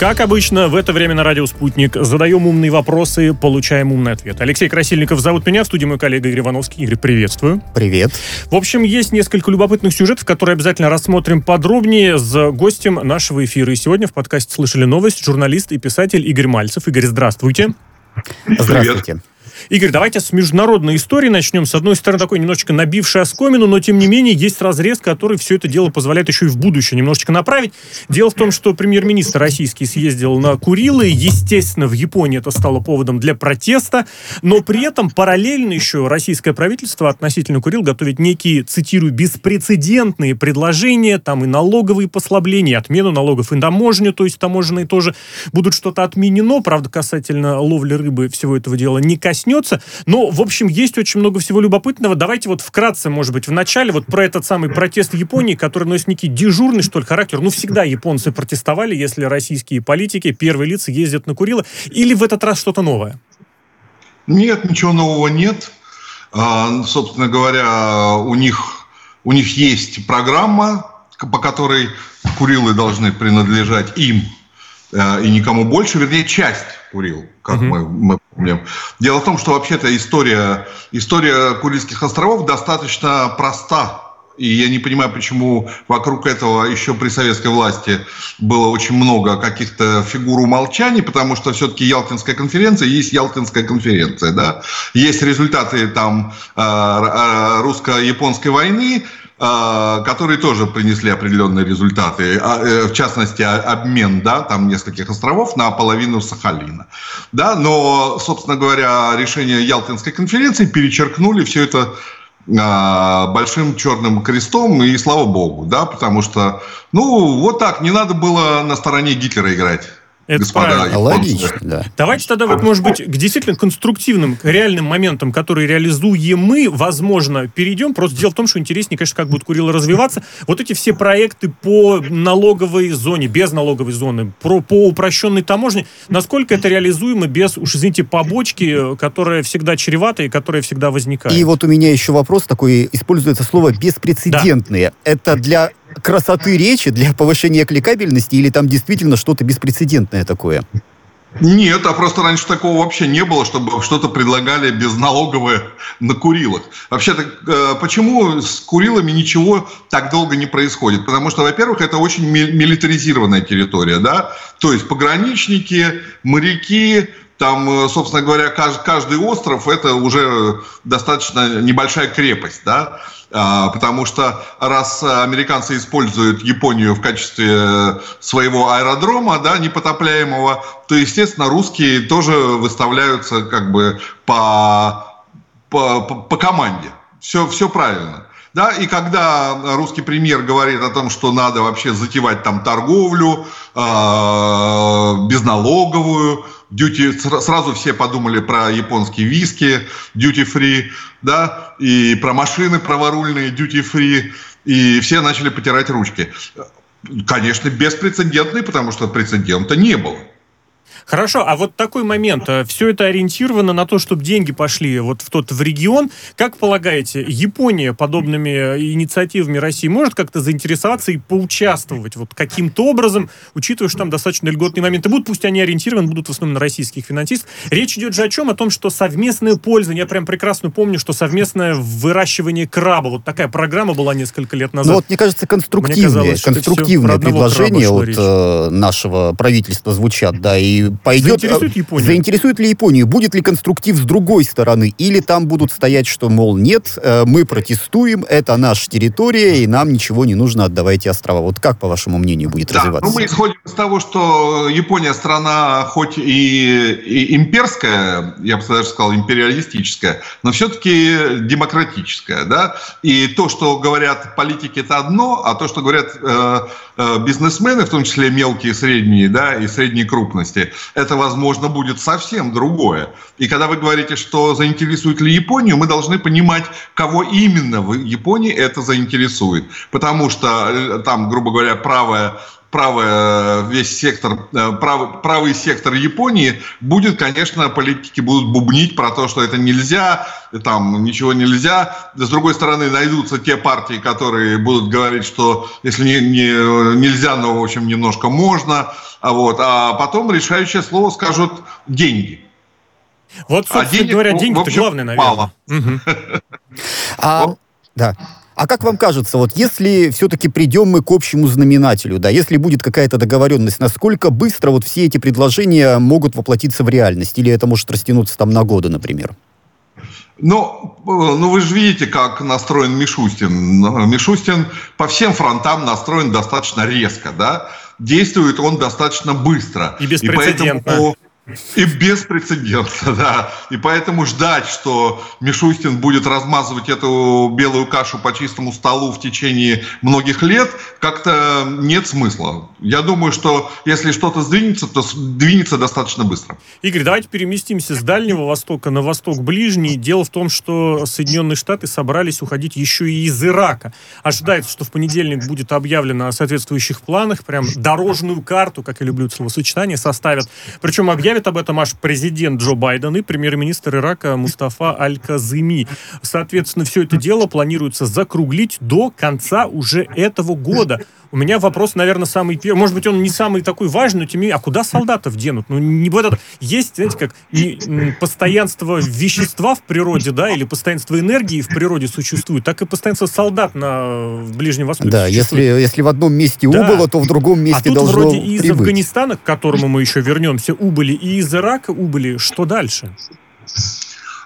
Как обычно, в это время на радио «Спутник» задаем умные вопросы, получаем умный ответ. Алексей Красильников зовут меня, в студии мой коллега Игорь Ивановский. Игорь, приветствую. Привет. В общем, есть несколько любопытных сюжетов, которые обязательно рассмотрим подробнее с гостем нашего эфира. И сегодня в подкасте «Слышали новость» журналист и писатель Игорь Мальцев. Игорь, здравствуйте. Здравствуйте. Привет. Игорь, давайте с международной истории начнем. С одной стороны, такой немножечко набивший оскомину, но тем не менее есть разрез, который все это дело позволяет еще и в будущее немножечко направить. Дело в том, что премьер-министр российский съездил на Курилы. Естественно, в Японии это стало поводом для протеста, но при этом параллельно еще российское правительство относительно Курил готовит некие, цитирую, беспрецедентные предложения, там и налоговые послабления, и отмену налогов, и таможню, то есть таможенные тоже будут что-то отменено. Правда, касательно ловли рыбы всего этого дела не коснется коснется. Но, в общем, есть очень много всего любопытного. Давайте вот вкратце, может быть, в начале вот про этот самый протест в Японии, который носит некий дежурный, что ли, характер. Ну, всегда японцы протестовали, если российские политики, первые лица ездят на Курилы. Или в этот раз что-то новое? Нет, ничего нового нет. А, собственно говоря, у них, у них есть программа, по которой Курилы должны принадлежать им э, и никому больше, вернее, часть Курил, как угу. мы, мы помним. Дело в том, что вообще-то история, история Курильских островов достаточно проста. И я не понимаю, почему вокруг этого еще при советской власти было очень много каких-то фигур умолчаний, потому что все-таки Ялтинская конференция есть Ялтинская конференция, да. Есть результаты там э, э, русско-японской войны, которые тоже принесли определенные результаты. А, э, в частности, обмен да, там нескольких островов на половину Сахалина. Да, но, собственно говоря, решение Ялтинской конференции перечеркнули все это а, большим черным крестом, и слава богу, да, потому что, ну, вот так, не надо было на стороне Гитлера играть. Это господа. Правильно. Логично, да. Давайте тогда вот, может быть, к действительно конструктивным, к реальным моментам, которые реализуем мы, возможно, перейдем. Просто дело в том, что интереснее, конечно, как будет Курила развиваться. Вот эти все проекты по налоговой зоне, без налоговой зоны, про, по упрощенной таможне, насколько это реализуемо без, уж извините, побочки, которая всегда чревата и которая всегда возникает? И вот у меня еще вопрос такой, используется слово «беспрецедентные». Да. Это для красоты речи, для повышения кликабельности, или там действительно что-то беспрецедентное такое? Нет, а просто раньше такого вообще не было, чтобы что-то предлагали безналоговое на Курилах. Вообще-то, э, почему с Курилами ничего так долго не происходит? Потому что, во-первых, это очень милитаризированная территория, да? То есть пограничники, моряки, там, э, собственно говоря, каждый остров – это уже достаточно небольшая крепость, да? А, потому что раз американцы используют Японию в качестве своего аэродрома, да, непотопляемого, то, естественно, русские тоже выставляются как бы по, по, по команде. Все, все правильно. Да, и когда русский премьер говорит о том, что надо вообще затевать там торговлю э, безналоговую, дьюти, сразу все подумали про японские виски, duty free, да, и про машины праворульные, duty free, и все начали потирать ручки. Конечно, беспрецедентный, потому что прецедента не было. Хорошо, а вот такой момент. Э, Все это ориентировано на то, чтобы деньги пошли вот в тот в регион. Как полагаете, Япония подобными э, инициативами России может как-то заинтересоваться и поучаствовать вот каким-то образом, учитывая, что там достаточно льготные моменты будут, пусть они ориентированы будут в основном на российских финансистов. Речь идет же о чем? О том, что совместное пользование, я прям прекрасно помню, что совместное выращивание краба, вот такая программа была несколько лет назад. Ну вот, мне кажется, конструктивные, мне казалось, конструктивные предложения от э, нашего правительства звучат, да, и пойдет... Заинтересует Японию? Заинтересует ли Японию? Будет ли конструктив с другой стороны? Или там будут стоять, что, мол, нет, э, мы протестуем, это наша территория, и нам ничего не нужно, отдавайте острова. Вот как, по вашему мнению, будет да, развиваться? Ну, мы исходим из того, что Япония страна хоть и, и имперская, я бы даже сказал, империалистическая, но все-таки демократическая, да? И то, что говорят политики, это одно, а то, что говорят э, э, бизнесмены, в том числе мелкие, средние, да, и средней крупности, это, возможно, будет совсем другое. И когда вы говорите, что заинтересует ли Японию, мы должны понимать, кого именно в Японии это заинтересует. Потому что э, там, грубо говоря, правая правая, весь сектор, э, правый, правый сектор Японии, будет, конечно, политики будут бубнить про то, что это нельзя, там ничего нельзя. С другой стороны, найдутся те партии, которые будут говорить, что если не, не, нельзя, но, в общем, немножко можно. А, вот. а потом решающее слово скажут деньги. Вот, собственно а денег, говоря, деньги-то главное, наверное. Мало. А, да. А как вам кажется, вот если все-таки придем мы к общему знаменателю, да, если будет какая-то договоренность, насколько быстро вот все эти предложения могут воплотиться в реальность? Или это может растянуться там на годы, например? Ну, ну, вы же видите, как настроен Мишустин. Мишустин по всем фронтам настроен достаточно резко, да? Действует он достаточно быстро. И беспрецедентно. И поэтому и беспрецедентно, да. И поэтому ждать, что Мишустин будет размазывать эту белую кашу по чистому столу в течение многих лет, как-то нет смысла. Я думаю, что если что-то сдвинется, то двинется достаточно быстро. Игорь, давайте переместимся с Дальнего Востока на Восток Ближний. Дело в том, что Соединенные Штаты собрались уходить еще и из Ирака. Ожидается, что в понедельник будет объявлено о соответствующих планах, прям дорожную карту, как я люблю словосочетание, составят. Причем объявят Говорит об этом аж президент Джо Байден и премьер-министр Ирака Мустафа Аль-Казыми. Соответственно, все это дело планируется закруглить до конца уже этого года. У меня вопрос, наверное, самый первый. Может быть, он не самый такой важный, но тем не менее, а куда солдатов денут? Ну, не вот это. Есть, знаете, как не, постоянство вещества в природе, да, или постоянство энергии в природе существует, так и постоянство солдат на Ближнем Востоке. Да, если, если в одном месте да. убыло, то в другом месте а тут должно вроде и из прибыть. Афганистана, к которому мы еще вернемся, убыли, и из Ирака убыли. Что дальше?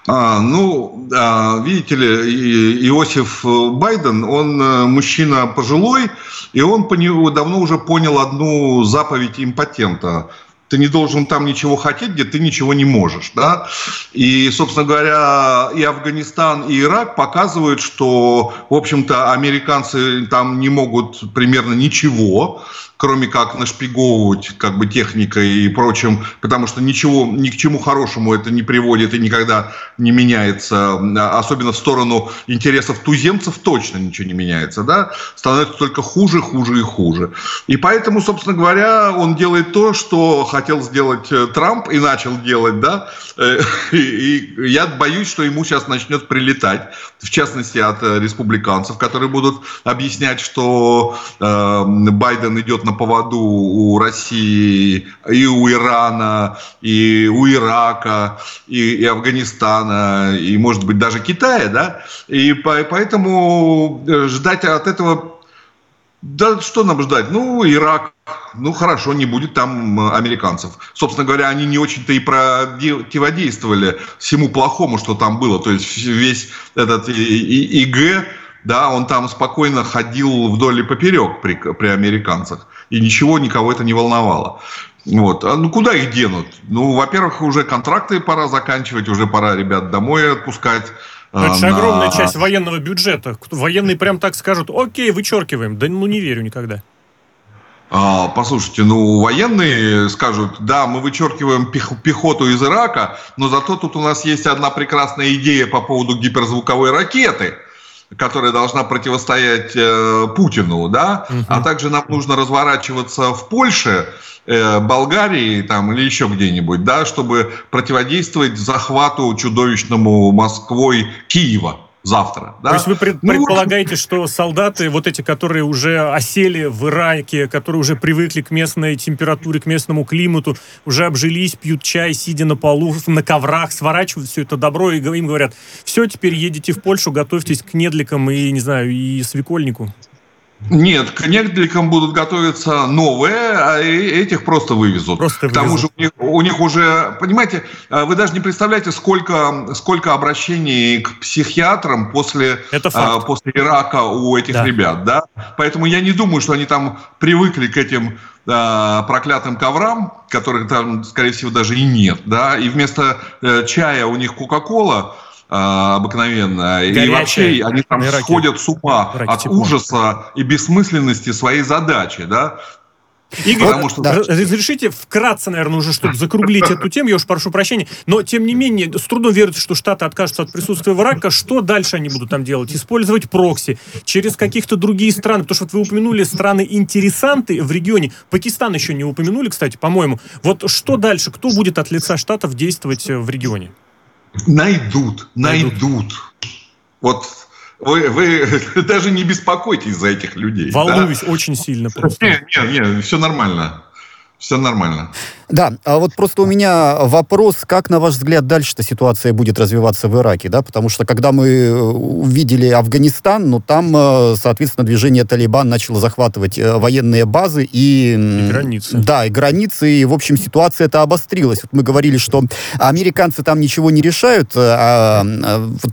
А, ну, а, видите ли, Иосиф Байден, он э, мужчина пожилой, и он давно уже понял одну заповедь импотента – ты не должен там ничего хотеть, где ты ничего не можешь. Да? И, собственно говоря, и Афганистан, и Ирак показывают, что, в общем-то, американцы там не могут примерно ничего, кроме как нашпиговывать как бы техникой и прочим, потому что ничего, ни к чему хорошему это не приводит и никогда не меняется, особенно в сторону интересов туземцев точно ничего не меняется, да, становится только хуже, хуже и хуже. И поэтому, собственно говоря, он делает то, что хотел сделать э, Трамп и начал делать, да, э, и я боюсь, что ему сейчас начнет прилетать, в частности от э, республиканцев, которые будут объяснять, что Байден идет на поводу у России, и у Ирана, и у Ирака, и, и Афганистана, и, может быть, даже Китая, да, и по, поэтому э, ждать от этого да что нам ждать? Ну, Ирак, ну хорошо, не будет там э, американцев. Собственно говоря, они не очень-то и противодействовали всему плохому, что там было. То есть весь этот ИГ, да, он там спокойно ходил вдоль и поперек при, при американцах и ничего никого это не волновало. Вот. А ну куда их денут? Ну, во-первых, уже контракты пора заканчивать, уже пора ребят домой отпускать. Это а, же на... огромная часть военного бюджета. Военные прям так скажут, окей, вычеркиваем. Да ну не верю никогда. А, послушайте, ну, военные скажут, да, мы вычеркиваем пехоту из Ирака, но зато тут у нас есть одна прекрасная идея по поводу гиперзвуковой ракеты – которая должна противостоять э, Путину, да, угу. а также нам нужно разворачиваться в Польше, э, Болгарии там или еще где-нибудь, да, чтобы противодействовать захвату чудовищному Москвой Киева завтра. Да? То есть вы пред, ну, предполагаете, что солдаты, вот эти, которые уже осели в Ираке, которые уже привыкли к местной температуре, к местному климату, уже обжились, пьют чай, сидя на полу, на коврах, сворачивают все это добро, и им говорят, все, теперь едете в Польшу, готовьтесь к недликам и, не знаю, и свекольнику. Нет, к некоторым будут готовиться новые, а этих просто вывезут. Просто к тому же у них, у них уже, понимаете, э, вы даже не представляете, сколько, сколько обращений к психиатрам после, Это а, после Ирака у этих да. ребят, да? Поэтому я не думаю, что они там привыкли к этим а, проклятым коврам, которых там, скорее всего, даже и нет, да, и вместо э, чая у них Кока-Кола, а, обыкновенно. Горячая. И вообще они там Раки. сходят с ума Раки от тепло. ужаса и бессмысленности своей задачи, да. Игорь, Потому что... да. разрешите вкратце, наверное, уже, чтобы закруглить эту тему, я уж прошу прощения, но, тем не менее, с трудом верится, что Штаты откажутся от присутствия в Ираке. Что дальше они будут там делать? Использовать прокси через каких-то другие страны? Потому что вот вы упомянули страны-интересанты в регионе. Пакистан еще не упомянули, кстати, по-моему. Вот что дальше? Кто будет от лица Штатов действовать в регионе? Найдут, найдут. найдут. Вот вы, вы даже не беспокойтесь за этих людей. Волнуюсь да? очень сильно просто. Нет, нет, нет, все нормально. Все нормально. Да, а вот просто у меня вопрос, как, на ваш взгляд, дальше-то ситуация будет развиваться в Ираке, да, потому что когда мы э, увидели Афганистан, ну, там, э, соответственно, движение Талибан начало захватывать э, военные базы и... И границы. Да, и границы, и, в общем, ситуация это обострилась. Вот мы говорили, что американцы там ничего не решают, а, а вот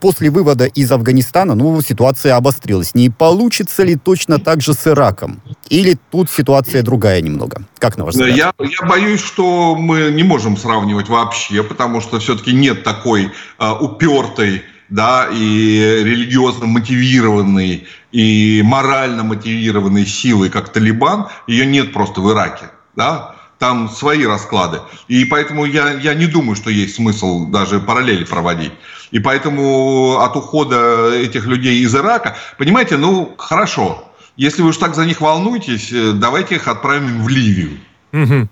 после вывода из Афганистана, ну, ситуация обострилась. Не получится ли точно так же с Ираком? Или тут ситуация другая немного? Как на ваш взгляд? Я, я боюсь, что мы не можем сравнивать вообще, потому что все-таки нет такой э, упертой да, и религиозно мотивированной, и морально мотивированной силы, как Талибан, ее нет просто в Ираке. Да? Там свои расклады. И поэтому я, я не думаю, что есть смысл даже параллели проводить. И поэтому от ухода этих людей из Ирака, понимаете, ну хорошо, если вы уж так за них волнуетесь, э, давайте их отправим в Ливию. Угу.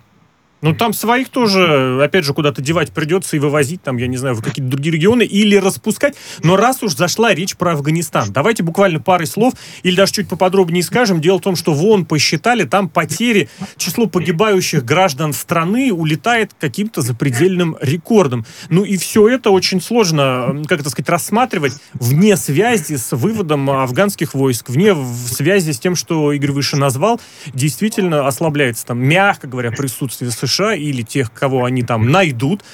Ну, там своих тоже, опять же, куда-то девать придется и вывозить, там, я не знаю, в какие-то другие регионы или распускать. Но раз уж зашла речь про Афганистан, давайте буквально парой слов или даже чуть поподробнее скажем. Дело в том, что вон посчитали, там потери, число погибающих граждан страны улетает каким-то запредельным рекордом. Ну и все это очень сложно, как это сказать, рассматривать вне связи с выводом афганских войск, вне связи с тем, что Игорь выше назвал, действительно ослабляется там, мягко говоря, присутствие США США или тех, кого они там найдут.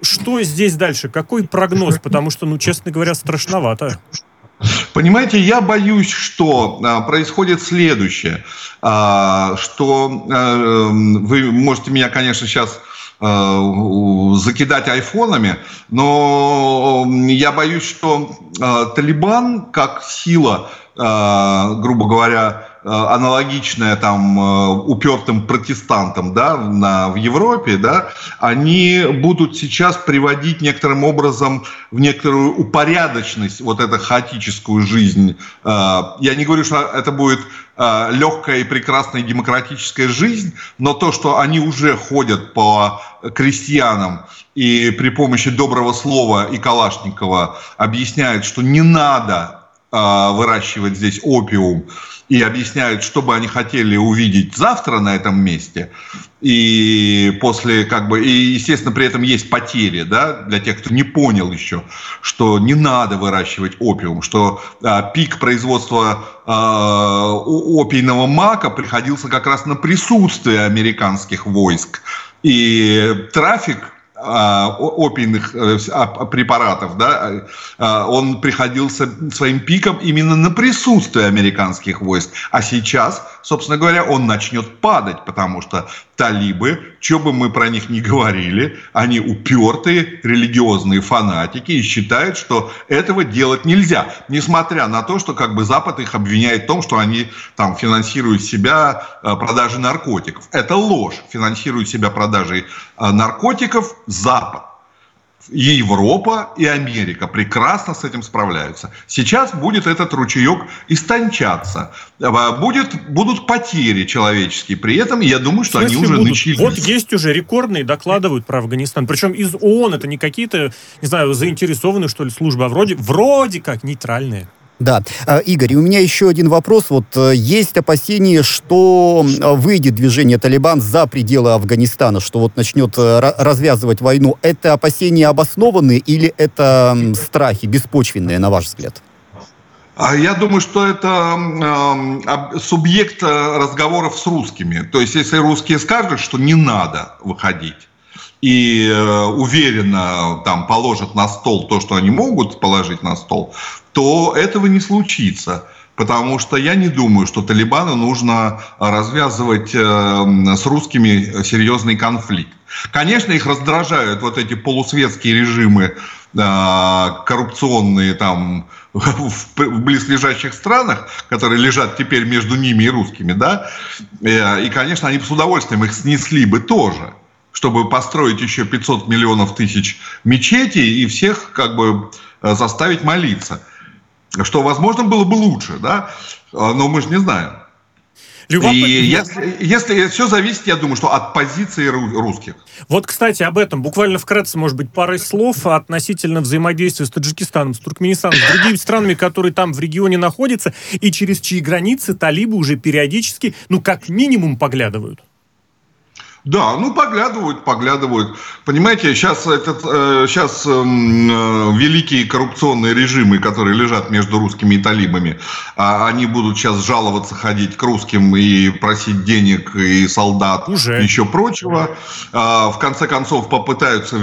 Что здесь дальше? Какой прогноз? Потому что, ну, честно говоря, страшновато. Понимаете, я боюсь, что а, происходит следующее, а, что а, вы можете меня, конечно, сейчас закидать айфонами, но я боюсь, что Талибан как сила, грубо говоря, Э, аналогичное там э, упертым протестантам да, на, в Европе, да, они будут сейчас приводить некоторым образом в некоторую упорядоченность вот эту хаотическую жизнь. Э, я не говорю, что это будет легкая и прекрасная демократическая жизнь, но то, что они уже ходят по крестьянам и при помощи доброго слова и Калашникова объясняют, что не надо выращивать здесь опиум, и объясняют, что бы они хотели увидеть завтра на этом месте. И после, как бы, и, естественно, при этом есть потери, да, для тех, кто не понял еще, что не надо выращивать опиум, что а, пик производства а, опийного мака приходился как раз на присутствие американских войск. И трафик а, опийных э, а, препаратов, да, а, он приходился своим пиком именно на присутствие американских войск. А сейчас, собственно говоря, он начнет падать, потому что талибы, что бы мы про них ни говорили, они упертые религиозные фанатики и считают, что этого делать нельзя. Несмотря на то, что как бы Запад их обвиняет в том, что они там финансируют себя э, продажей наркотиков. Это ложь. Финансируют себя продажей э, наркотиков Запад. И Европа, и Америка прекрасно с этим справляются. Сейчас будет этот ручеек истончаться. А, будет, будут потери человеческие. При этом, я думаю, что они уже будут? начались. Вот есть уже рекордные, докладывают про Афганистан. Причем из ООН это не какие-то, не знаю, заинтересованные, что ли, службы, а вроде, вроде как нейтральные. Да. А, Игорь, и у меня еще один вопрос. Вот э, есть опасения, что выйдет движение Талибан за пределы Афганистана, что вот начнет э, развязывать войну. Это опасения обоснованные или это страхи беспочвенные, на ваш взгляд? А я думаю, что это э, субъект разговоров с русскими. То есть, если русские скажут, что не надо выходить, и э, уверенно там положат на стол то, что они могут положить на стол, то этого не случится. потому что я не думаю, что Талибану нужно развязывать э, с русскими серьезный конфликт. Конечно, их раздражают вот эти полусветские режимы, э, коррупционные там в близлежащих странах, которые лежат теперь между ними и русскими, да, и, конечно, они с удовольствием их снесли бы тоже, чтобы построить еще 500 миллионов тысяч мечетей и всех как бы заставить молиться – что, возможно, было бы лучше, да, а, но мы же не знаем. Любопыт... И если, если все зависит, я думаю, что от позиции русских. Вот, кстати, об этом буквально вкратце, может быть, парой слов относительно взаимодействия с Таджикистаном, с Туркменистаном, с другими странами, которые там в регионе находятся, и через чьи границы талибы уже периодически, ну, как минимум, поглядывают. Да, ну поглядывают, поглядывают. Понимаете, сейчас, этот, э, сейчас эм, э, великие коррупционные режимы, которые лежат между русскими и талибами, э, они будут сейчас жаловаться, ходить к русским и просить денег и солдат, Уже. и еще прочего. Э, в конце концов попытаются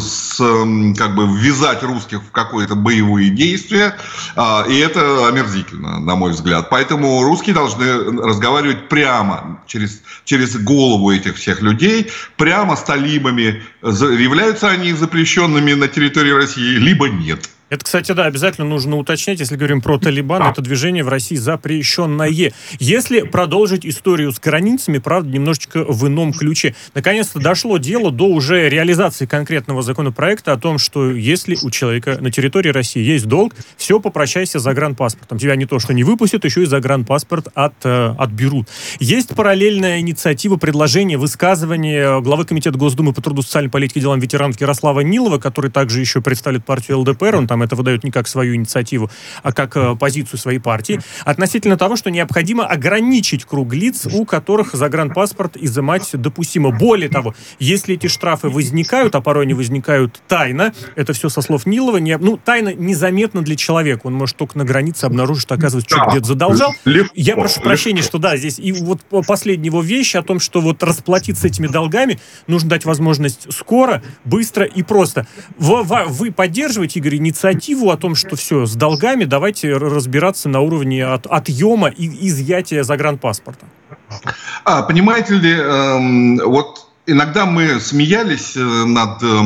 с, эм, как бы ввязать русских в какое-то боевые действия, э, и это омерзительно, на мой взгляд. Поэтому русские должны разговаривать прямо через, через голову этих всех людей прямо с талибами. Являются они запрещенными на территории России, либо нет. Это, кстати, да, обязательно нужно уточнять, если говорим про Талибан, это движение в России запрещенное. Если продолжить историю с границами, правда, немножечко в ином ключе. Наконец-то дошло дело до уже реализации конкретного законопроекта о том, что если у человека на территории России есть долг, все, попрощайся за загранпаспортом. Тебя не то, что не выпустят, еще и загранпаспорт от, э, отберут. Есть параллельная инициатива, предложение, высказывание главы Комитета Госдумы по труду, социальной политике и делам ветеранов Ярослава Нилова, который также еще представляет партию ЛДПр. Он там там это выдают не как свою инициативу, а как э, позицию своей партии, относительно того, что необходимо ограничить круг лиц, у которых загранпаспорт изымать допустимо. Более того, если эти штрафы возникают, а порой они возникают тайно, это все со слов Нилова, не, ну, тайно незаметно для человека. Он может только на границе обнаружить, что, оказывается, что где-то задолжал. Легко, Я прошу прощения, что да, здесь и вот последняя его вещь о том, что вот расплатиться этими долгами нужно дать возможность скоро, быстро и просто. Вы, вы поддерживаете, Игорь, инициативу инициативу о том, что все, с долгами давайте разбираться на уровне от, отъема и изъятия загранпаспорта? А, понимаете ли, эм, вот иногда мы смеялись э, над э,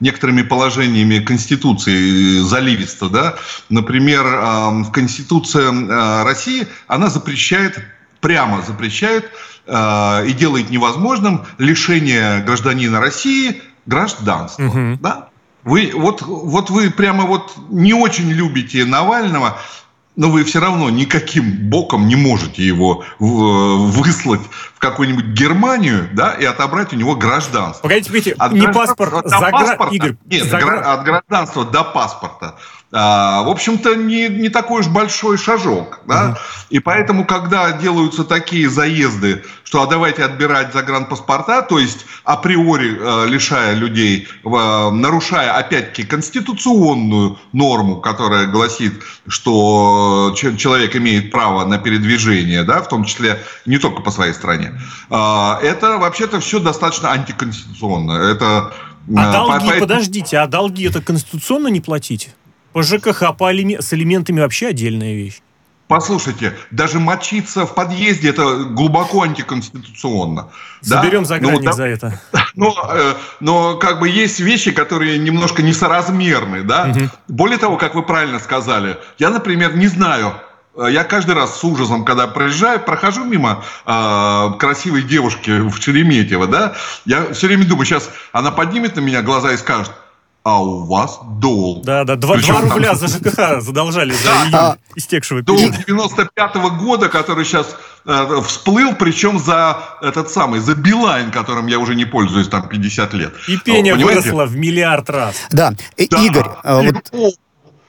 некоторыми положениями Конституции заливисто, да. Например, э, Конституция э, России, она запрещает, прямо запрещает э, и делает невозможным лишение гражданина России гражданства, угу. да. Вы, вот, вот вы прямо вот не очень любите Навального, но вы все равно никаким боком не можете его выслать в какую-нибудь Германию, да, и отобрать у него гражданство. Погодите, погодите, от не паспорт, до паспорта, Игорь, нет, загра... от гражданства до паспорта в общем-то, не, не такой уж большой шажок. Да? Угу. И поэтому, когда делаются такие заезды, что а давайте отбирать загранпаспорта, то есть априори э, лишая людей, э, нарушая опять-таки конституционную норму, которая гласит, что человек имеет право на передвижение, да, в том числе не только по своей стране, э, это вообще-то все достаточно антиконституционно. Это, а э, долги, по, подождите, а долги это конституционно не платить? По ЖКХ, по алим... с алиментами вообще отдельная вещь. Послушайте, даже мочиться в подъезде это глубоко антиконституционно. Соберем да? загранник ну, да, за это. Но, э, но как бы есть вещи, которые немножко несоразмерны, да. Угу. Более того, как вы правильно сказали, я, например, не знаю, э, я каждый раз с ужасом, когда проезжаю, прохожу мимо э, красивой девушки в Шереметьево, да, я все время думаю, сейчас она поднимет на меня глаза и скажет, а у вас долг. Да, да, 2, 2 рубля за ЖКХ задолжали за июнь а, истекшего Долг 95-го года, который сейчас э, всплыл, причем за этот самый, за Билайн, которым я уже не пользуюсь там 50 лет. И пение выросло в миллиард раз. Да, э, да. Игорь, э, вот...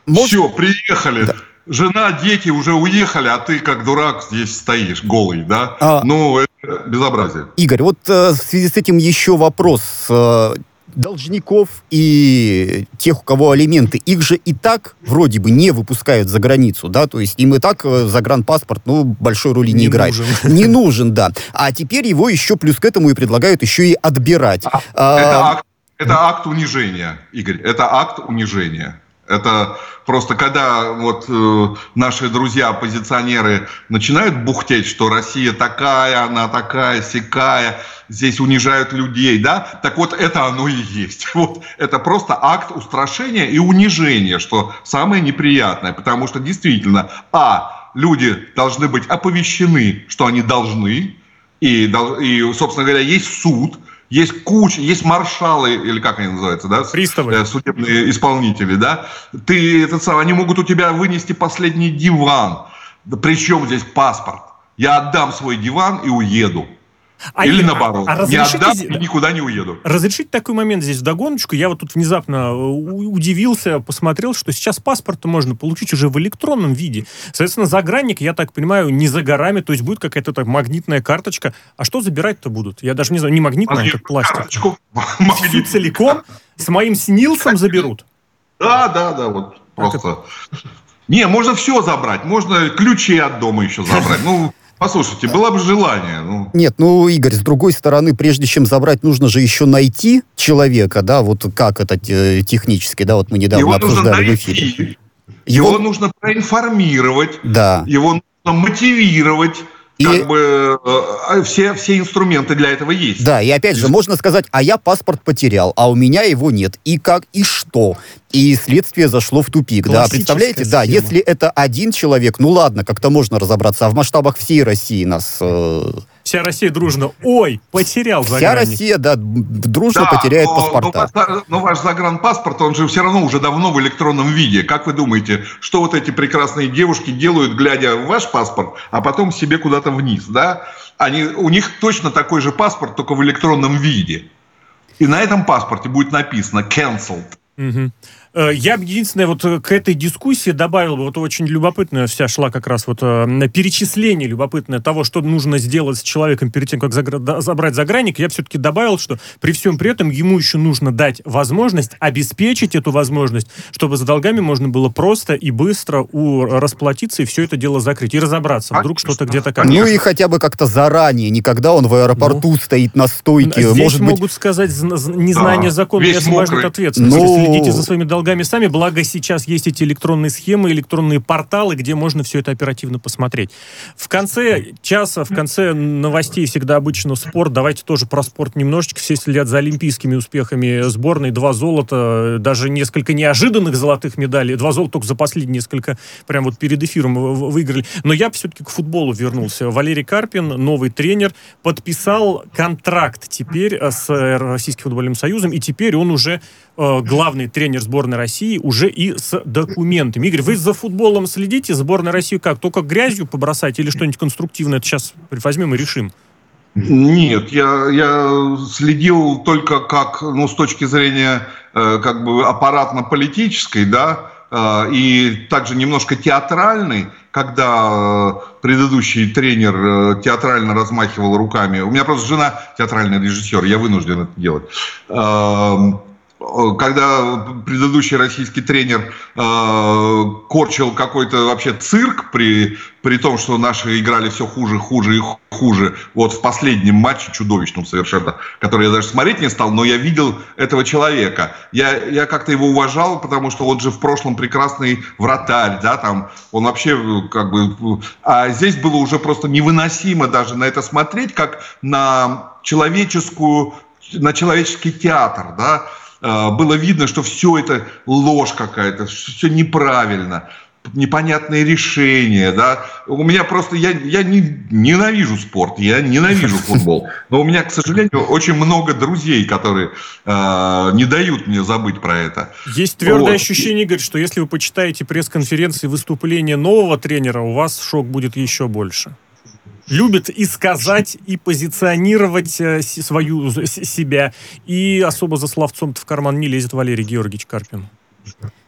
Может... Все, приехали. Да. Жена, дети уже уехали, а ты как дурак здесь стоишь, голый, да? А... Ну, это безобразие. Игорь, вот э, в связи с этим еще вопрос. Должников и тех, у кого алименты, их же и так вроде бы не выпускают за границу, да, то есть им и так э, загранпаспорт, ну, большой роли не, не играет. Нужен. Не нужен, да. А теперь его еще плюс к этому и предлагают еще и отбирать. А, а, это, акт, это акт унижения, Игорь, это акт унижения. Это просто когда вот э, наши друзья-оппозиционеры начинают бухтеть, что Россия такая, она такая, сякая, здесь унижают людей, да, так вот это оно и есть. Вот это просто акт устрашения и унижения, что самое неприятное, потому что действительно, а, люди должны быть оповещены, что они должны, и, и собственно говоря, есть суд, есть куча, есть маршалы, или как они называются, да? Приставы. Э, судебные исполнители, да? Ты, этот самый, они могут у тебя вынести последний диван. Причем здесь паспорт? Я отдам свой диван и уеду. А Или наоборот. А не отдам и никуда не уеду. Разрешить такой момент здесь вдогоночку. Я вот тут внезапно э, удивился, посмотрел, что сейчас паспорт можно получить уже в электронном виде. Соответственно, загранник, я так понимаю, не за горами, то есть будет какая-то так магнитная карточка. А что забирать-то будут? Я даже не знаю, не магнитная, а как пластик. Карточку. Всю целиком с моим снилсом заберут. Да, да, да, вот просто. Не, можно все забрать. Можно ключи от дома еще забрать. Ну, Послушайте, было бы желание. Ну. Нет, ну, Игорь, с другой стороны, прежде чем забрать, нужно же еще найти человека, да, вот как это э, технически, да, вот мы недавно Его обсуждали в эфире. Его... Его нужно проинформировать, да. его нужно мотивировать, и... Как бы э, все, все инструменты для этого есть. Да, и опять же, можно сказать, а я паспорт потерял, а у меня его нет. И как, и что? И следствие зашло в тупик. Да, представляете? Схема. Да, если это один человек, ну ладно, как-то можно разобраться. А в масштабах всей России нас... Э... Вся Россия дружно, ой, потерял загранник. Вся Россия, да, дружно да, потеряет но, паспорта. Но, но ваш загранпаспорт, он же все равно уже давно в электронном виде. Как вы думаете, что вот эти прекрасные девушки делают, глядя в ваш паспорт, а потом себе куда-то вниз, да? Они, у них точно такой же паспорт, только в электронном виде. И на этом паспорте будет написано «cancelled». Угу. Э, я единственное, вот э, к этой дискуссии добавил бы, вот очень любопытная вся шла как раз вот э, на перечисление любопытное того, что нужно сделать с человеком перед тем, как забрать загранник. Я все-таки добавил, что при всем при этом ему еще нужно дать возможность, обеспечить эту возможность, чтобы за долгами можно было просто и быстро у расплатиться и все это дело закрыть и разобраться. Вдруг что-то где-то как Ну и хотя бы как-то заранее, не когда он в аэропорту ну, стоит на стойке. Здесь может могут быть... сказать незнание да, закона не освобождает ответственность. Ну... Следите за своими долгами долгами сами, благо сейчас есть эти электронные схемы, электронные порталы, где можно все это оперативно посмотреть. В конце часа, в конце новостей всегда обычно спорт. Давайте тоже про спорт немножечко. Все следят за олимпийскими успехами сборной. Два золота, даже несколько неожиданных золотых медалей. Два золота только за последние несколько, прям вот перед эфиром выиграли. Но я все-таки к футболу вернулся. Валерий Карпин, новый тренер, подписал контракт теперь с Российским футбольным союзом, и теперь он уже э, главный тренер сборной сборной России уже и с документами. Игорь, вы за футболом следите? Сборная России как? Только грязью побросать или что-нибудь конструктивное? Это сейчас возьмем и решим. Нет, я, я следил только как, ну, с точки зрения э, как бы аппаратно-политической, да, э, и также немножко театральной, когда э, предыдущий тренер э, театрально размахивал руками. У меня просто жена театральный режиссер, я вынужден это делать. Э, когда предыдущий российский тренер э, корчил какой-то вообще цирк при, при том, что наши играли все хуже, хуже и хуже. Вот в последнем матче, чудовищном совершенно, который я даже смотреть не стал, но я видел этого человека. Я, я как-то его уважал, потому что он же в прошлом прекрасный вратарь, да, там, он вообще как бы... А здесь было уже просто невыносимо даже на это смотреть, как на человеческую, на человеческий театр, да, было видно, что все это ложь какая-то, все неправильно непонятные решения, да. У меня просто, я, я не, ненавижу спорт, я ненавижу футбол. Но у меня, к сожалению, очень много друзей, которые э, не дают мне забыть про это. Есть твердое вот. ощущение, Игорь, что если вы почитаете пресс-конференции выступления нового тренера, у вас шок будет еще больше любит и сказать, и позиционировать э, свою себя. И особо за словцом в карман не лезет Валерий Георгиевич Карпин.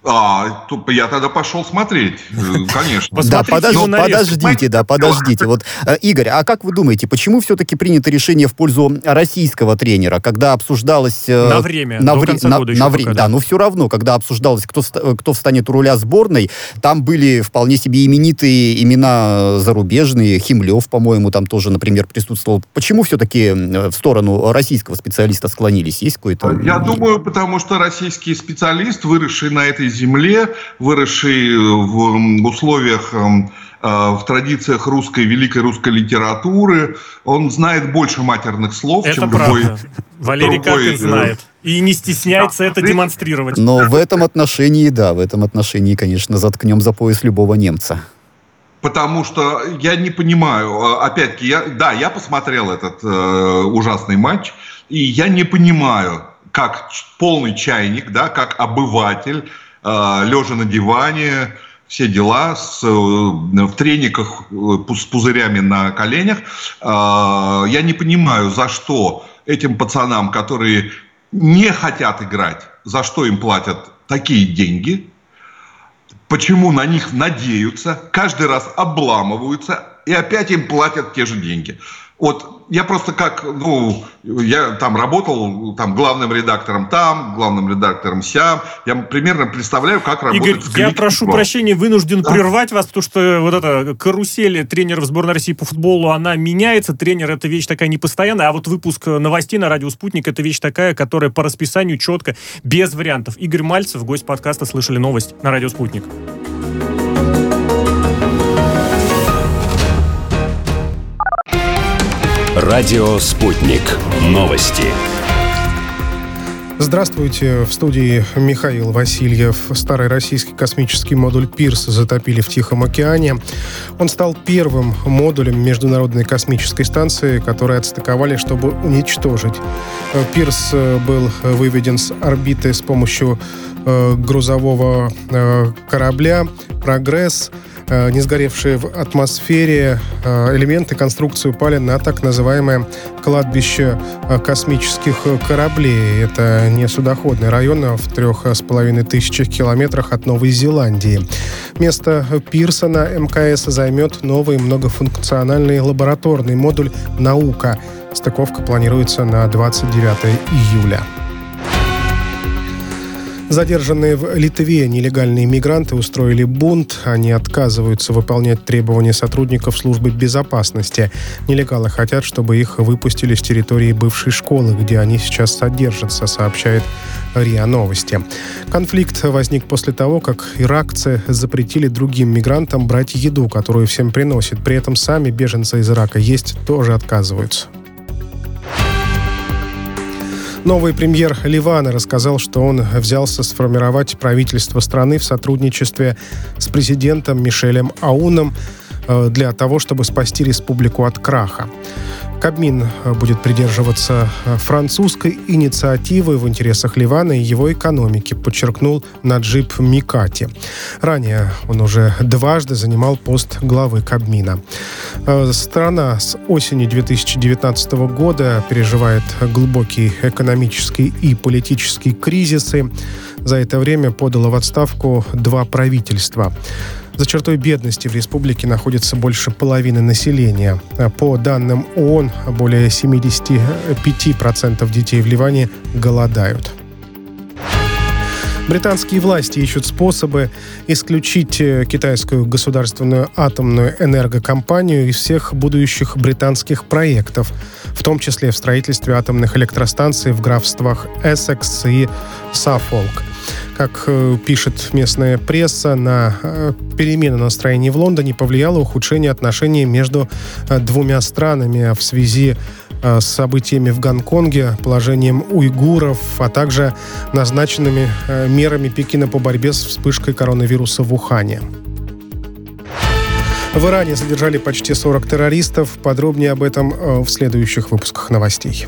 А, я тогда пошел смотреть, э, конечно. Да, подождите, да, подождите. Вот, э, Игорь, а как вы думаете, почему все-таки принято решение в пользу российского тренера, когда обсуждалось... Э, на время, на время, да, но все равно, когда обсуждалось, кто, кто встанет у руля сборной, там были вполне себе именитые имена зарубежные, Химлев, по-моему, там тоже, например, присутствовал. Почему все-таки в сторону российского специалиста склонились? Есть какой-то... Я думаю, потому что российский специалист, выросший на этой земле, выросший в условиях эм, э, в традициях русской, великой русской литературы. Он знает больше матерных слов, это чем правда. любой Валерий другой... Капин знает. И не стесняется да. это демонстрировать. Но в этом отношении, да, в этом отношении, конечно, заткнем за пояс любого немца потому что я не понимаю, опять-таки, я, да, я посмотрел этот э, ужасный матч, и я не понимаю, как полный чайник, да, как обыватель, э, лежа на диване, все дела, с, э, в трениках э, с пузырями на коленях, э, я не понимаю, за что этим пацанам, которые не хотят играть, за что им платят такие деньги – почему на них надеются, каждый раз обламываются и опять им платят те же деньги. Вот я просто как, ну, я там работал там главным редактором там, главным редактором сям. Я примерно представляю, как работает Игорь, я прошу прощения, вынужден да? прервать вас, потому что вот эта карусель тренеров сборной России по футболу, она меняется. Тренер это вещь такая непостоянная, а вот выпуск новостей на радио «Спутник» это вещь такая, которая по расписанию четко, без вариантов. Игорь Мальцев, гость подкаста «Слышали новость» на радио «Спутник». Радио «Спутник». Новости. Здравствуйте. В студии Михаил Васильев. Старый российский космический модуль «Пирс» затопили в Тихом океане. Он стал первым модулем Международной космической станции, который отстыковали, чтобы уничтожить. «Пирс» был выведен с орбиты с помощью э, грузового э, корабля «Прогресс». Э, не сгоревшие в атмосфере э, элементы конструкции упали на так называемое кладбище э, космических кораблей. Это не судоходный район в трех с половиной тысячах километрах от Новой Зеландии. Место пирса на МКС займет новый многофункциональный лабораторный модуль «Наука». Стыковка планируется на 29 июля. Задержанные в Литве нелегальные мигранты устроили бунт. Они отказываются выполнять требования сотрудников службы безопасности. Нелегалы хотят, чтобы их выпустили с территории бывшей школы, где они сейчас содержатся, сообщает РИА Новости. Конфликт возник после того, как иракцы запретили другим мигрантам брать еду, которую всем приносят. При этом сами беженцы из Ирака есть тоже отказываются. Новый премьер Ливана рассказал, что он взялся сформировать правительство страны в сотрудничестве с президентом Мишелем Ауном э, для того, чтобы спасти республику от краха. Кабмин э, будет придерживаться э, французской инициативы в интересах Ливана и его экономики, подчеркнул Наджиб Микати. Ранее он уже дважды занимал пост главы Кабмина. Э, страна с осени 2019 года переживает глубокий экономический и политический кризисы. За это время подало в отставку два правительства. За чертой бедности в республике находится больше половины населения. По данным ООН, более 75% детей в Ливане голодают. Британские власти ищут способы исключить э, китайскую государственную атомную энергокомпанию из всех будущих британских проектов, в том числе в строительстве атомных электростанций в графствах Эссекс и Саффолк. Как э, пишет местная пресса, на э, перемены настроений в Лондоне повлияло ухудшение отношений между э, двумя странами в связи с событиями в Гонконге, положением уйгуров, а также назначенными мерами Пекина по борьбе с вспышкой коронавируса в Ухане. В Иране задержали почти 40 террористов. Подробнее об этом в следующих выпусках новостей.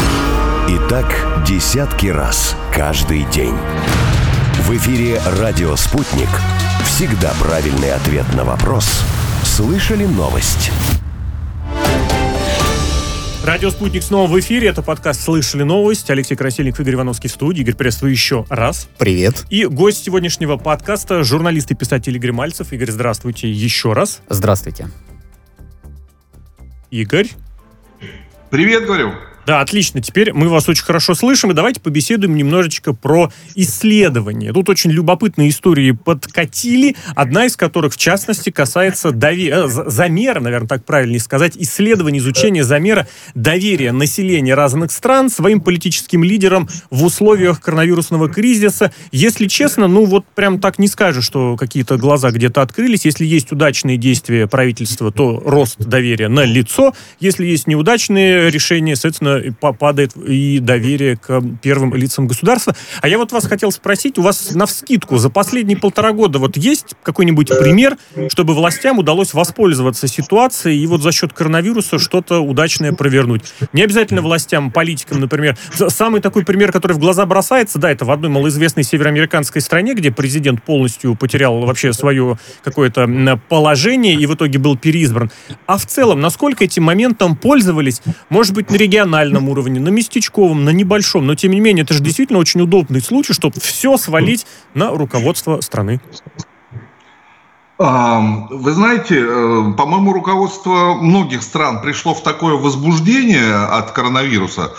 И так десятки раз каждый день. В эфире «Радио Спутник». Всегда правильный ответ на вопрос. Слышали новость? Радио «Спутник» снова в эфире. Это подкаст «Слышали новость». Алексей Красильник, Игорь Ивановский в студии. Игорь, приветствую еще раз. Привет. И гость сегодняшнего подкаста – журналист и писатель Игорь Мальцев. Игорь, здравствуйте еще раз. Здравствуйте. Игорь. Привет, говорю. Да, отлично. Теперь мы вас очень хорошо слышим. И давайте побеседуем немножечко про исследования. Тут очень любопытные истории подкатили. Одна из которых, в частности, касается дови... э, замера, наверное, так правильнее сказать, исследования, изучения замера доверия населения разных стран своим политическим лидерам в условиях коронавирусного кризиса. Если честно, ну вот прям так не скажешь, что какие-то глаза где-то открылись. Если есть удачные действия правительства, то рост доверия на лицо. Если есть неудачные решения, соответственно, падает и доверие к первым лицам государства. А я вот вас хотел спросить, у вас на вскидку за последние полтора года вот есть какой-нибудь пример, чтобы властям удалось воспользоваться ситуацией и вот за счет коронавируса что-то удачное провернуть? Не обязательно властям, политикам, например. Самый такой пример, который в глаза бросается, да, это в одной малоизвестной североамериканской стране, где президент полностью потерял вообще свое какое-то положение и в итоге был переизбран. А в целом, насколько этим моментом пользовались, может быть, на региональном региональном уровне, на местечковом, на небольшом. Но, тем не менее, это же действительно очень удобный случай, чтобы все свалить на руководство страны. Вы знаете, э, по-моему, руководство многих стран пришло в такое возбуждение от коронавируса,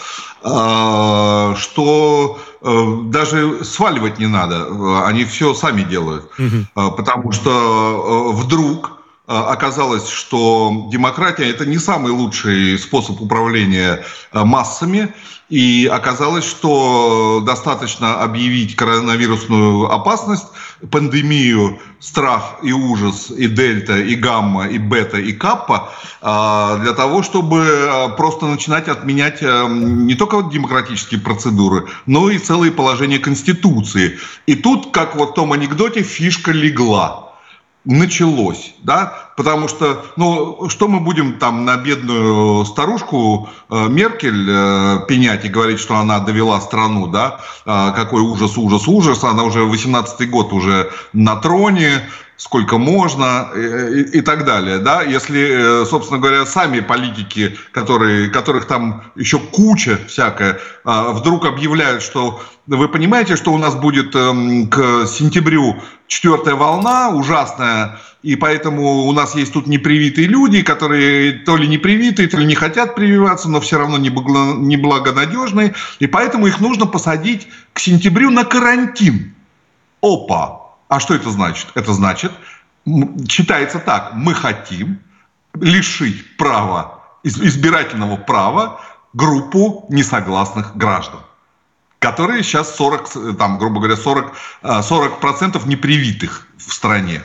э, что э, даже сваливать не надо. Они все сами делают. Угу. Потому что вдруг оказалось, что демократия это не самый лучший способ управления массами, и оказалось, что достаточно объявить коронавирусную опасность, пандемию, страх и ужас, и дельта, и гамма, и бета, и каппа, для того, чтобы просто начинать отменять не только демократические процедуры, но и целые положения Конституции. И тут, как вот в том анекдоте, фишка легла началось, да, потому что, ну, что мы будем там на бедную старушку э, Меркель э, пенять и говорить, что она довела страну, да, э, какой ужас, ужас, ужас, она уже 18-й год уже на троне, сколько можно и, и, и так далее, да, если, собственно говоря, сами политики, которые, которых там еще куча всякая, вдруг объявляют, что вы понимаете, что у нас будет эм, к сентябрю четвертая волна ужасная, и поэтому у нас есть тут непривитые люди, которые то ли не привитые, то ли не хотят прививаться, но все равно неблагонадежные, и поэтому их нужно посадить к сентябрю на карантин. Опа! А что это значит? Это значит, считается так, мы хотим лишить права, избирательного права группу несогласных граждан которые сейчас 40, там, грубо говоря, 40, 40% непривитых в стране.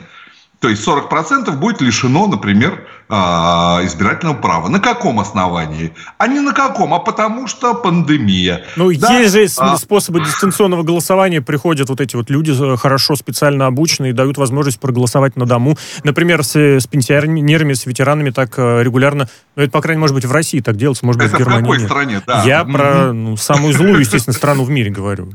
То есть 40% будет лишено, например, а, избирательного права. На каком основании? А не на каком, а потому что пандемия. Ну, да? есть же а... способы дистанционного голосования. Приходят вот эти вот люди э, хорошо специально обученные дают возможность проголосовать на дому. Например, с, с пенсионерами, с ветеранами так э, регулярно, ну, это, по крайней мере, может быть, в России так делается, может быть, это в Германии. в какой стране? Да. Я про ну, самую злую, естественно, страну в мире говорю.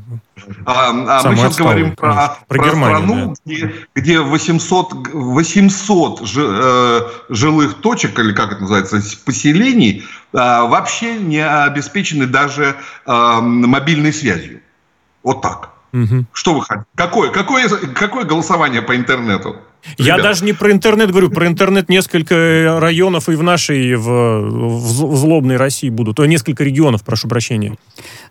А, а мы сейчас говорим про, про, про Германию, страну, да. где, где 800, 800 ж, э, жилых точек, или как это называется, поселений, э, вообще не обеспечены даже э, мобильной связью. Вот так. Угу. Что вы хотите? Какое, какое, какое голосование по интернету? Я даже не про интернет говорю, про интернет несколько районов и в нашей, в, в злобной России будут. То несколько регионов, прошу прощения.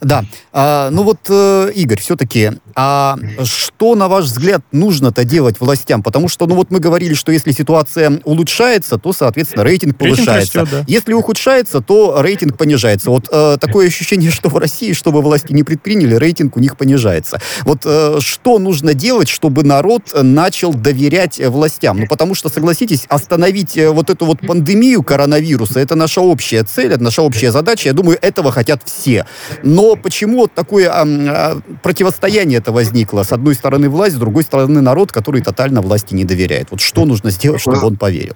Да. А, ну вот, э, Игорь, все-таки, а что, на ваш взгляд, нужно-то делать властям? Потому что, ну вот мы говорили, что если ситуация улучшается, то, соответственно, рейтинг повышается. Рейтинг растет, да. Если ухудшается, то рейтинг понижается. Вот э, такое ощущение, что в России, что бы власти не предприняли, рейтинг у них понижается. Вот э, что нужно делать, чтобы народ начал доверять Э, властям. Ну, потому что, согласитесь, остановить э, вот эту вот пандемию коронавируса, это наша общая цель, это наша общая задача. Я думаю, этого хотят все. Но почему вот такое а, а, противостояние это возникло? С одной стороны власть, с другой стороны народ, который тотально власти не доверяет. Вот что нужно сделать, чтобы он поверил?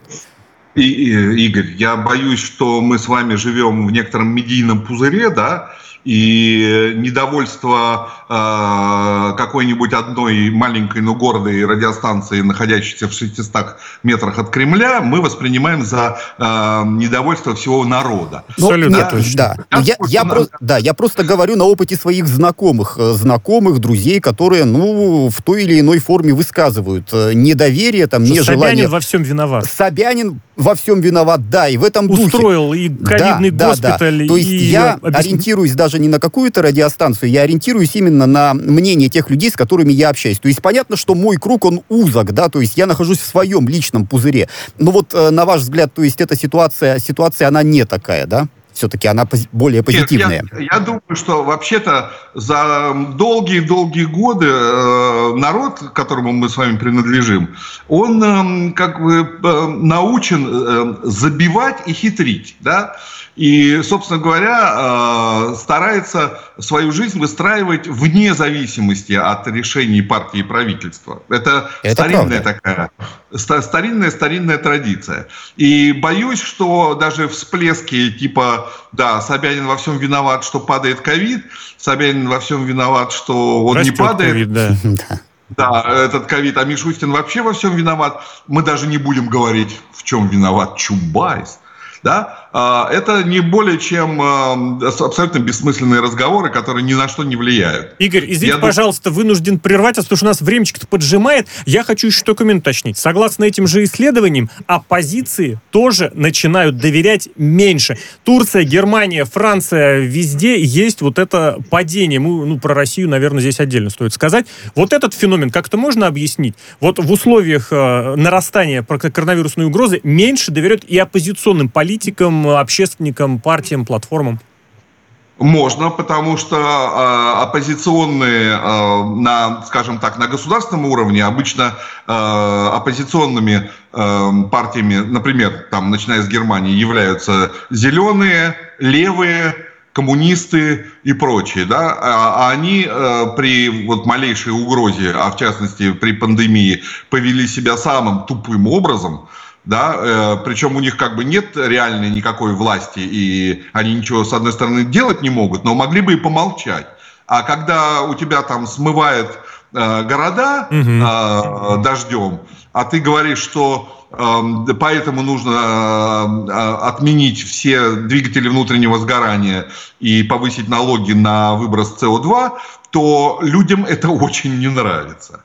И, и, Игорь, я боюсь, что мы с вами живем в некотором медийном пузыре, да, и недовольство э, какой-нибудь одной маленькой, но гордой радиостанции, находящейся в 600 метрах от Кремля, мы воспринимаем за э, недовольство всего народа. Ну, нет, да. Я, я, я, про, да, я просто говорю на опыте своих знакомых, э, знакомых, друзей, которые, ну, в той или иной форме высказывают э, недоверие, там, нежелание... Собянин во всем виноват. Собянин во всем виноват, да, и в этом духе. Устроил и ковидный да, госпиталь. Да, да. То есть я объясни... ориентируюсь даже не на какую-то радиостанцию, я ориентируюсь именно на мнение тех людей, с которыми я общаюсь. То есть понятно, что мой круг, он узок, да, то есть я нахожусь в своем личном пузыре. Но вот э, на ваш взгляд, то есть эта ситуация, ситуация, она не такая, да? Все-таки она пози- более позитивная. Нет, я, я думаю, что вообще-то за долгие-долгие годы э, народ, которому мы с вами принадлежим, он э, как бы э, научен э, забивать и хитрить, да, и, собственно говоря, э, старается свою жизнь выстраивать вне зависимости от решений партии и правительства. Это, Это старинная правда. такая, старинная старинная традиция. И боюсь, что даже всплески типа, да, Собянин во всем виноват, что падает ковид, Собянин во всем виноват, что он Растет не падает. COVID, да. Да, этот ковид, а Мишустин вообще во всем виноват. Мы даже не будем говорить, в чем виноват Чубайс да, это не более чем а, абсолютно бессмысленные разговоры, которые ни на что не влияют. Игорь, извините, Я пожалуйста, дум... вынужден прервать потому что у нас времечко-то поджимает. Я хочу еще документ уточнить. Согласно этим же исследованиям, оппозиции тоже начинают доверять меньше. Турция, Германия, Франция, везде есть вот это падение. Мы, ну, про Россию, наверное, здесь отдельно стоит сказать. Вот этот феномен как-то можно объяснить? Вот в условиях э, нарастания коронавирусной угрозы меньше доверяют и оппозиционным политикам, общественникам, партиям, платформам? Можно, потому что э, оппозиционные э, на, скажем так, на государственном уровне обычно э, оппозиционными э, партиями, например, там, начиная с Германии, являются зеленые, левые, коммунисты и прочие, да, а, а они э, при вот малейшей угрозе, а в частности при пандемии, повели себя самым тупым образом, да, э, причем у них как бы нет реальной никакой власти, и они ничего, с одной стороны, делать не могут, но могли бы и помолчать. А когда у тебя там смывает э, города угу. э, дождем, а ты говоришь, что э, поэтому нужно э, отменить все двигатели внутреннего сгорания и повысить налоги на выброс СО2, то людям это очень не нравится.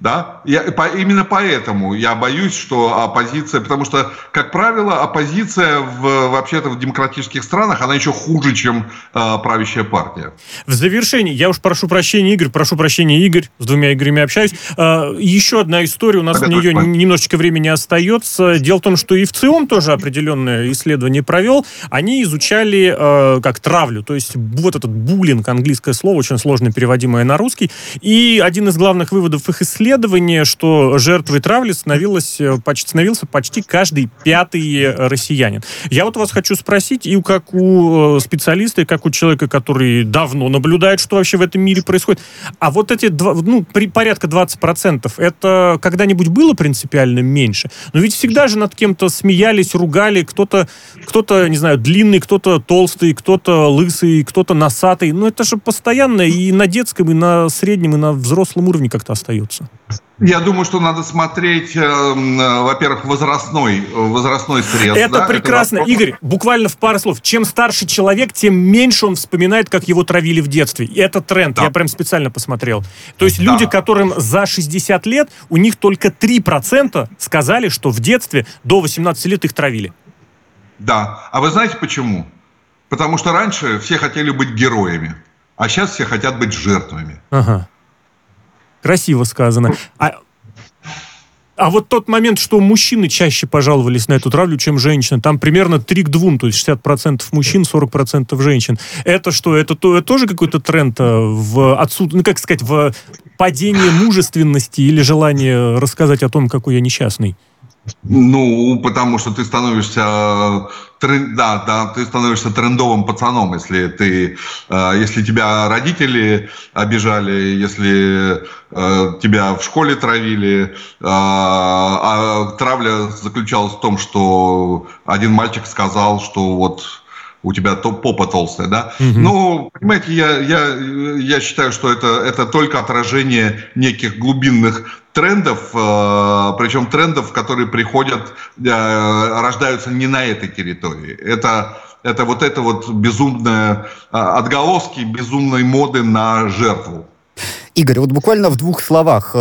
Да? Я, по, именно поэтому я боюсь, что оппозиция, потому что, как правило, оппозиция в, вообще-то в демократических странах, она еще хуже, чем э, правящая партия. В завершении, я уж прошу прощения, Игорь, прошу прощения, Игорь, с двумя Игорями общаюсь. Э, еще одна история, у нас Тогда на нее немножечко времени остается. Дело в том, что и в ЦИОМ тоже определенное исследование провел. Они изучали э, как травлю, то есть вот этот буллинг, английское слово, очень сложно переводимое на русский. И один из главных выводов их исследования исследование, что жертвой травли становилось, э, почти, становился почти каждый пятый россиянин. Я вот вас хочу спросить, и как у э, специалиста, и как у человека, который давно наблюдает, что вообще в этом мире происходит, а вот эти, два, ну, при, порядка 20%, это когда-нибудь было принципиально меньше? Но ведь всегда же над кем-то смеялись, ругали, кто-то, кто-то, не знаю, длинный, кто-то толстый, кто-то лысый, кто-то носатый. Ну, это же постоянно и на детском, и на среднем, и на взрослом уровне как-то остается. Я думаю, что надо смотреть, э, э, во-первых, возрастной, возрастной срез. Это да? прекрасно. Это Игорь, буквально в пару слов. Чем старше человек, тем меньше он вспоминает, как его травили в детстве. И это тренд. Да. Я прям специально посмотрел. То есть да. люди, которым за 60 лет, у них только 3% сказали, что в детстве до 18 лет их травили. Да. А вы знаете почему? Потому что раньше все хотели быть героями, а сейчас все хотят быть жертвами. Ага. Красиво сказано. А, а вот тот момент, что мужчины чаще пожаловались на эту травлю, чем женщины, там примерно 3 к 2, то есть 60% мужчин, 40% женщин. Это что, это, то, это тоже какой-то тренд э, в отсут, ну как сказать, в падении мужественности или желание рассказать о том, какой я несчастный? Ну, потому что ты становишься, да, да, ты становишься трендовым пацаном, если ты, э, если тебя родители обижали, если э, тебя в школе травили, э, а травля заключалась в том, что один мальчик сказал, что вот у тебя то, попа толстая, да. Угу. Ну, понимаете, я, я, я считаю, что это, это только отражение неких глубинных трендов, э, причем трендов, которые приходят, э, рождаются не на этой территории. Это, это вот это вот безумное, э, отголоски безумной моды на жертву. Игорь, вот буквально в двух словах.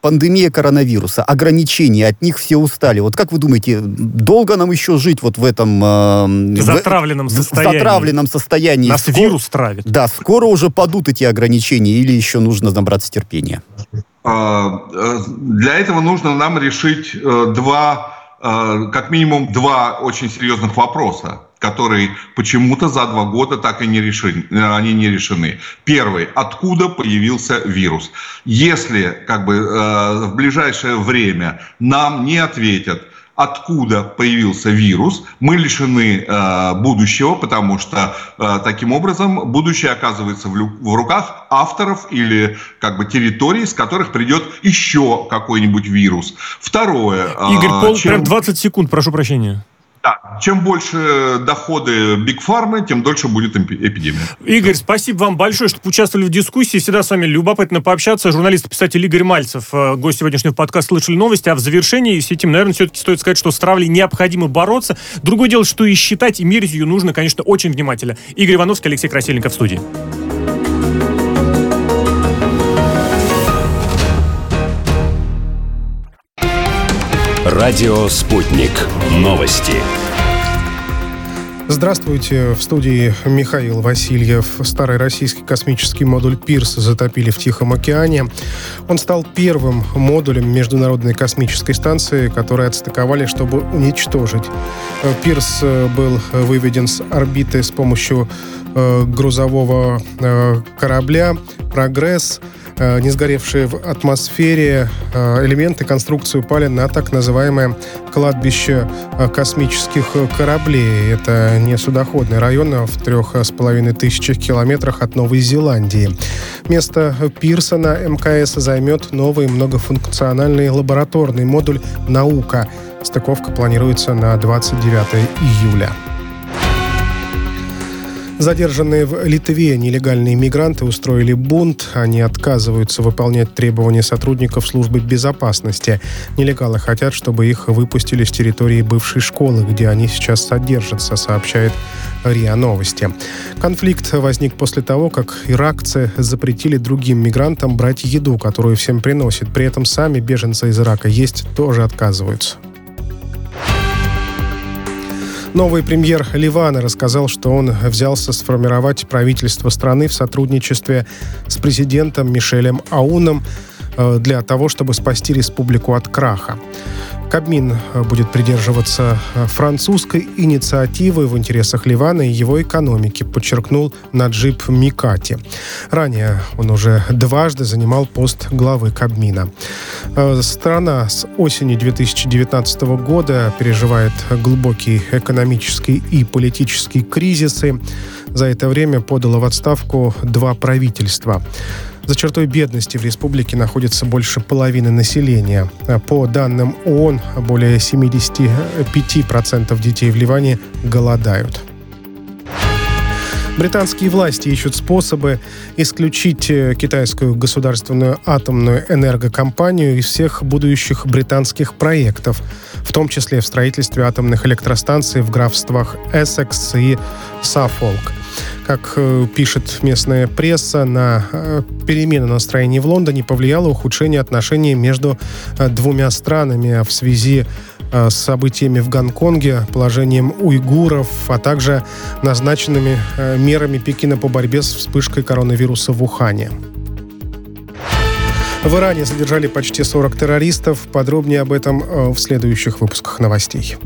Пандемия коронавируса, ограничения, от них все устали. Вот как вы думаете, долго нам еще жить вот в этом... Э, затравленном в, состоянии. В затравленном состоянии. Нас скоро, вирус травит. Да, скоро уже падут эти ограничения или еще нужно набраться терпения? А, э, для этого нужно нам решить э, два, как минимум два очень серьезных вопроса которые почему-то за два года так и не решены, они не решены. Первый, откуда появился вирус? Если как бы э, в ближайшее время нам не ответят, откуда появился вирус, мы лишены э, будущего, потому что э, таким образом будущее оказывается в, в руках авторов или как бы территорий, с которых придет еще какой-нибудь вирус. Второе. Э, Игорь, пол, чем... прям 20 секунд, прошу прощения. Да, чем больше доходы Биг Фармы, тем дольше будет эпидемия. Игорь, спасибо вам большое, что участвовали в дискуссии. Всегда с вами любопытно пообщаться. Журналист и писатель Игорь Мальцев, э, гость сегодняшнего подкаста «Слышали новости». А в завершении с этим, наверное, все-таки стоит сказать, что с травлей необходимо бороться. Другое дело, что и считать, и мерить ее нужно, конечно, очень внимательно. Игорь Ивановский, Алексей Красильников в студии. Радио «Спутник». Новости. Здравствуйте. В студии Михаил Васильев. Старый российский космический модуль «Пирс» затопили в Тихом океане. Он стал первым модулем Международной космической станции, который отстыковали, чтобы уничтожить. «Пирс» был выведен с орбиты с помощью э, грузового э, корабля «Прогресс». Э, не сгоревшие в атмосфере э, элементы конструкции упали на так называемое кладбище э, космических кораблей. Это не судоходный район в трех с половиной тысячах километрах от Новой Зеландии. Место Пирсона МКС займет новый многофункциональный лабораторный модуль «Наука». Стыковка планируется на 29 июля. Задержанные в Литве нелегальные мигранты устроили бунт. Они отказываются выполнять требования сотрудников службы безопасности. Нелегалы хотят, чтобы их выпустили с территории бывшей школы, где они сейчас содержатся, сообщает РИА Новости. Конфликт возник после того, как иракцы запретили другим мигрантам брать еду, которую всем приносят. При этом сами беженцы из Ирака есть тоже отказываются. Новый премьер Ливана рассказал, что он взялся сформировать правительство страны в сотрудничестве с президентом Мишелем Ауном э, для того, чтобы спасти республику от краха. Кабмин э, будет придерживаться э, французской инициативы в интересах Ливана и его экономики, подчеркнул Наджиб Микати. Ранее он уже дважды занимал пост главы Кабмина. Э, страна с осени 2019 года переживает глубокий экономический и политический кризисы. За это время подало в отставку два правительства. За чертой бедности в республике находится больше половины населения. По данным ООН, более 75% детей в Ливане голодают. Британские власти ищут способы исключить э, китайскую государственную атомную энергокомпанию из всех будущих британских проектов, в том числе в строительстве атомных электростанций в графствах Эссекс и Саффолк. Как э, пишет местная пресса, на э, перемены настроений в Лондоне повлияло ухудшение отношений между э, двумя странами в связи с событиями в Гонконге, положением уйгуров, а также назначенными мерами Пекина по борьбе с вспышкой коронавируса в Ухане. В Иране задержали почти 40 террористов. Подробнее об этом в следующих выпусках новостей.